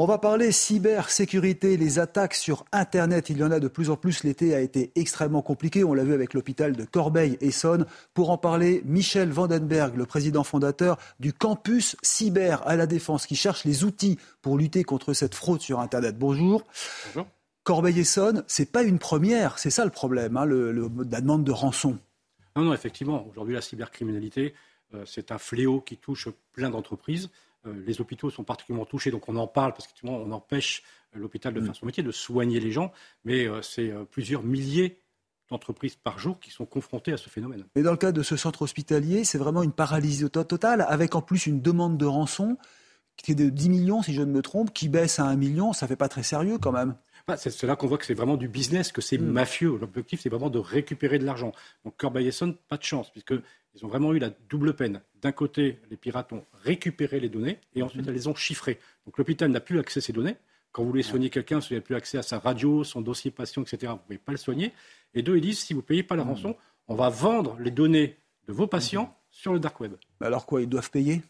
On va parler cybersécurité, les attaques sur Internet. Il y en a de plus en plus. L'été a été extrêmement compliqué. On l'a vu avec l'hôpital de Corbeil-Essonne. Pour en parler, Michel Vandenberg, le président fondateur du campus cyber à la Défense, qui cherche les outils pour lutter contre cette fraude sur Internet. Bonjour. Bonjour. Corbeil-Essonne, c'est pas une première, c'est ça le problème, hein, le, le, la demande de rançon. Non, non, effectivement. Aujourd'hui, la cybercriminalité, euh, c'est un fléau qui touche plein d'entreprises. Euh, les hôpitaux sont particulièrement touchés, donc on en parle parce qu'on empêche l'hôpital de faire son métier, de soigner les gens, mais euh, c'est euh, plusieurs milliers d'entreprises par jour qui sont confrontées à ce phénomène. Mais dans le cas de ce centre hospitalier, c'est vraiment une paralysie totale, avec en plus une demande de rançon qui est de 10 millions, si je ne me trompe, qui baisse à 1 million. Ça fait pas très sérieux quand même. Bah, c'est là qu'on voit que c'est vraiment du business, que c'est mmh. mafieux. L'objectif, c'est vraiment de récupérer de l'argent. Donc Corbeil-Essonne, pas de chance, puisqu'ils ont vraiment eu la double peine. D'un côté, les pirates ont récupéré les données et ensuite, mmh. elles les ont chiffrées. Donc l'hôpital n'a plus accès à ces données. Quand vous voulez soigner quelqu'un, vous n'avez plus accès à sa radio, son dossier patient, etc., vous ne pouvez pas le soigner. Et deux, ils disent, si vous ne payez pas la mmh. rançon, on va vendre les données de vos patients sur le dark web. Alors quoi, ils doivent payer?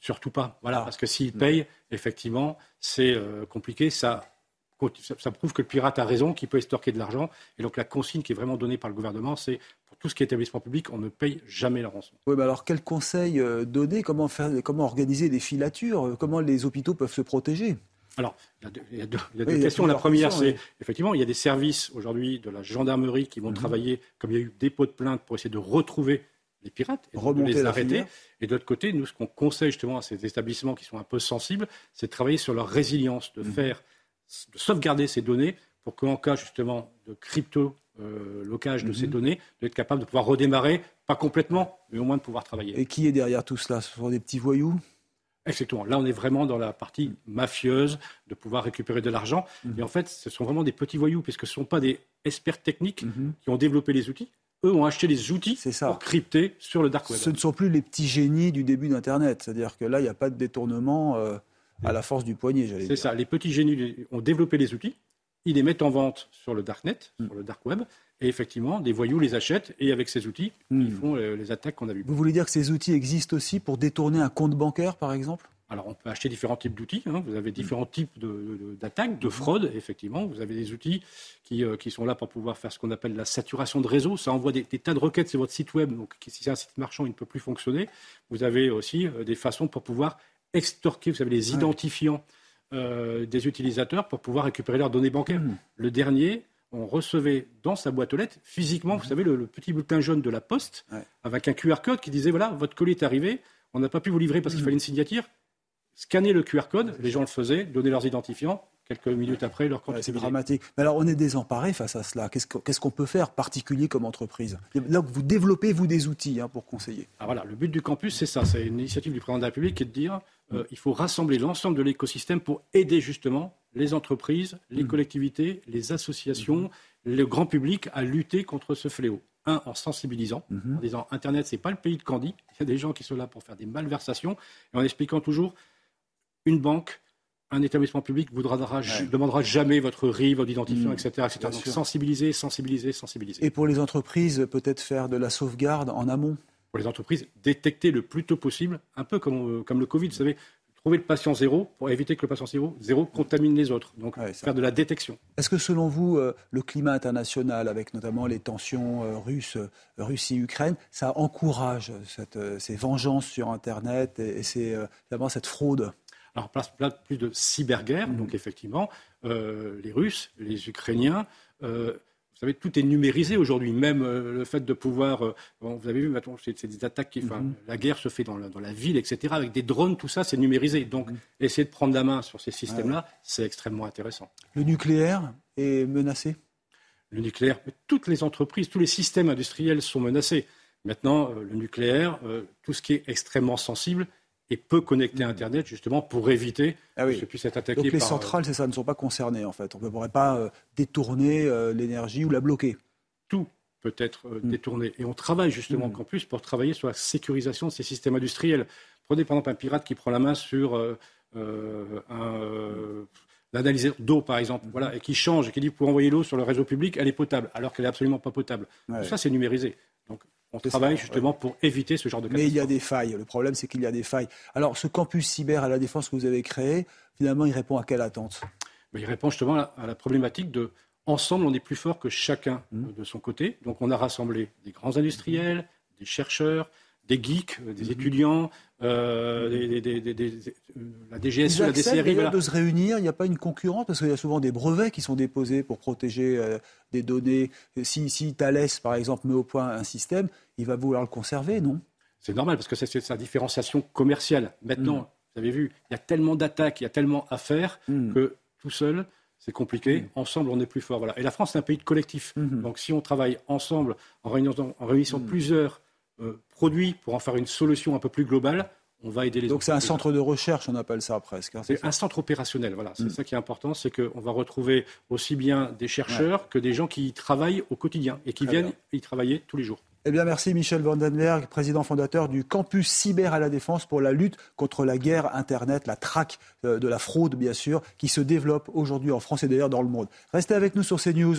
Surtout pas. Voilà, ah. parce que s'ils payent, effectivement, c'est euh, compliqué. Ça ça, prouve que le pirate a raison, qu'il peut estorquer de l'argent. Et donc la consigne qui est vraiment donnée par le gouvernement, c'est tout ce qui est établissement public, on ne paye jamais la rançon. Oui, mais alors quel conseil euh, donner? Comment, faire, comment organiser des filatures? Comment les hôpitaux peuvent se protéger? Alors, il y a deux, questions. la première, c'est effectivement, il y a des services aujourd'hui de la gendarmerie qui vont mhm. travailler, comme il y a eu dépôt de plainte, pour essayer de retrouver les pirates et de les arrêter. Et de l'autre côté, nous, ce qu'on conseille justement à ces établissements qui sont un peu sensibles, c'est de travailler sur leur résilience, de mhm. faire de sauvegarder ces données pour qu'en cas justement de crypto euh, locage de ces mhm. données, d'être capable de pouvoir redémarrer, pas complètement, mais au moins de pouvoir travailler. Et qui est derrière tout cela? Ce sont des petits voyous? Exactement. Là, on est vraiment dans la partie mafieuse de pouvoir récupérer de l'argent. Mhm. Et en fait, ce sont vraiment des petits voyous, puisque ce ne sont pas des experts techniques mhm. qui ont développé les outils. Eux ont acheté les outils pour crypter sur le dark web. Ce ne sont plus les petits génies du début d'Internet. C'est-à-dire que là, il n'y a pas de détournement. Euh, à la force du poignet, j'allais dire. C'est ça. Les petits génies ont développé les outils, ils les mettent en vente sur le darknet, mm. sur le dark web, et effectivement, des voyous les achètent et avec ces outils, mm. ils font euh, les attaques qu'on a vues. Vous voulez dire que ces outils existent aussi pour détourner un compte bancaire, par exemple? Alors, on peut acheter différents types d'outils. Hein. Vous avez différents types d'attaques, de, fraude, effectivement. Vous avez des outils qui, euh, qui, sont là pour pouvoir faire ce qu'on appelle la saturation de réseau. Ça envoie des, tas de requêtes sur votre site web. Donc, si c'est un site marchand, il ne peut plus fonctionner. Vous avez aussi euh, des façons pour pouvoir extorquer, vous savez, les identifiants euh, des utilisateurs pour pouvoir récupérer leurs données bancaires. Hmm. Le dernier, on recevait dans sa boîte aux lettres, physiquement, vous hmm. savez, le, petit bulletin jaune de la poste, avec un QR code qui disait, voilà, votre colis est arrivé, on n'a pas pu vous livrer parce qu'il hmm. fallait une signature. Scanner le QR code, les gens le faisaient, donner leurs identifiants, quelques minutes après, leur compte C'est dramatique. Mais alors, on est désemparé face à cela. Qu'est-ce qu'on peut faire, particulier comme entreprise? Donc, vous développez, vous, des outils hein, pour conseiller. Ah, voilà, le but du campus, c'est ça. C'est une initiative du président de la République qui est de dire euh, il faut rassembler l'ensemble de l'écosystème pour aider justement les entreprises, les mmh. collectivités, les associations, mmh. le grand public à lutter contre ce fléau. Un, en sensibilisant, mmh. en disant Internet, c'est pas le pays de Candy. Il y a des gens qui sont là pour faire des malversations. Et en expliquant toujours une banque, un établissement public ne demandera jamais votre RI, votre identifiant, etc. etc. Donc sensibiliser, sensibiliser, sensibiliser. Et pour les entreprises, peut-être faire de la sauvegarde en amont? Pour les entreprises, détecter le plus tôt possible, un peu comme, euh, comme le Covid, vous savez, trouver le patient zéro pour éviter que le patient zéro, zéro contamine les autres. Donc faire de la détection. Est-ce que selon vous, euh, le climat international, avec notamment les tensions euh, russes, Russie-Ukraine, ça encourage cette, ces vengeances sur Internet et, et c'est, cette fraude? Alors, place, plus de cyberguerre, donc effectivement, euh, les Russes, les Ukrainiens, euh, vous savez, tout est numérisé aujourd'hui, même euh, le fait de pouvoir. vous avez vu, maintenant, c'est des attaques qui. Enfin, mhm. La guerre se fait dans la, dans la, ville, etc. Avec des drones, tout ça, c'est numérisé. Donc, mhm. essayer de prendre la main sur ces systèmes-là, c'est extrêmement intéressant. Le nucléaire est menacé? Le nucléaire, toutes les entreprises, tous les systèmes industriels sont menacés. Maintenant, le nucléaire, tout ce qui est extrêmement sensible, et peut connecter à Internet justement pour éviter ah que puisse être attaqué. Donc les centrales, c'est ça, ne sont pas concernées en fait. On ne pourrait pas détourner l'énergie ou la bloquer. Tout peut être mm. détourné. Et on travaille justement mm. en plus pour travailler sur la sécurisation de ces systèmes industriels. Prenez par exemple un pirate qui prend la main sur un l'analyseur d'eau, par exemple, voilà, et qui change, et qui dit pour envoyer l'eau sur le réseau public, elle est potable, alors qu'elle n'est absolument pas potable. Tout ça, c'est numérisé. On travaille justement pour éviter ce genre de catastrophe. Mais il y a des failles. Le problème, c'est qu'il y a des failles. Alors, ce campus cyber à la défense que vous avez créé, finalement, il répond à quelle attente? Il répond justement à la problématique de ensemble, on est plus fort que chacun mmh. de son côté. Donc, on a rassemblé des grands industriels, des chercheurs, des geeks, euh, des mhm. étudiants, euh, la DGSE, la DCRI. Voilà. de se réunir, il n'y a pas une concurrence parce qu'il y a souvent des brevets qui sont déposés pour protéger euh, des données. Si, si Thales, par exemple, met au point un système, il va vouloir le conserver, non? C'est normal parce que c'est sa différenciation commerciale. Maintenant, mm. vous avez vu, il y a tellement d'attaques, il y a tellement à faire mm. que tout seul, c'est compliqué. Mm. Ensemble, on est plus fort. Voilà. Et la France, c'est un pays de collectif. Mm-hmm. Donc, si on travaille ensemble, en réunissant, en réunissant plusieurs euh, produit pour en faire une solution un peu plus globale, on va aider les Donc c'est un centre de recherche, on appelle ça presque. Hein, c'est un centre opérationnel, voilà. C'est mm. ça qui est important, c'est qu'on va retrouver aussi bien des chercheurs que des gens qui y travaillent au quotidien et qui viennent y travailler tous les jours. Eh bien, merci Michel Vandenberg, président fondateur du campus cyber à la défense pour la lutte contre la guerre Internet, la traque euh, de la fraude, bien sûr, qui se développe aujourd'hui en France et d'ailleurs dans le monde. Restez avec nous sur CNews.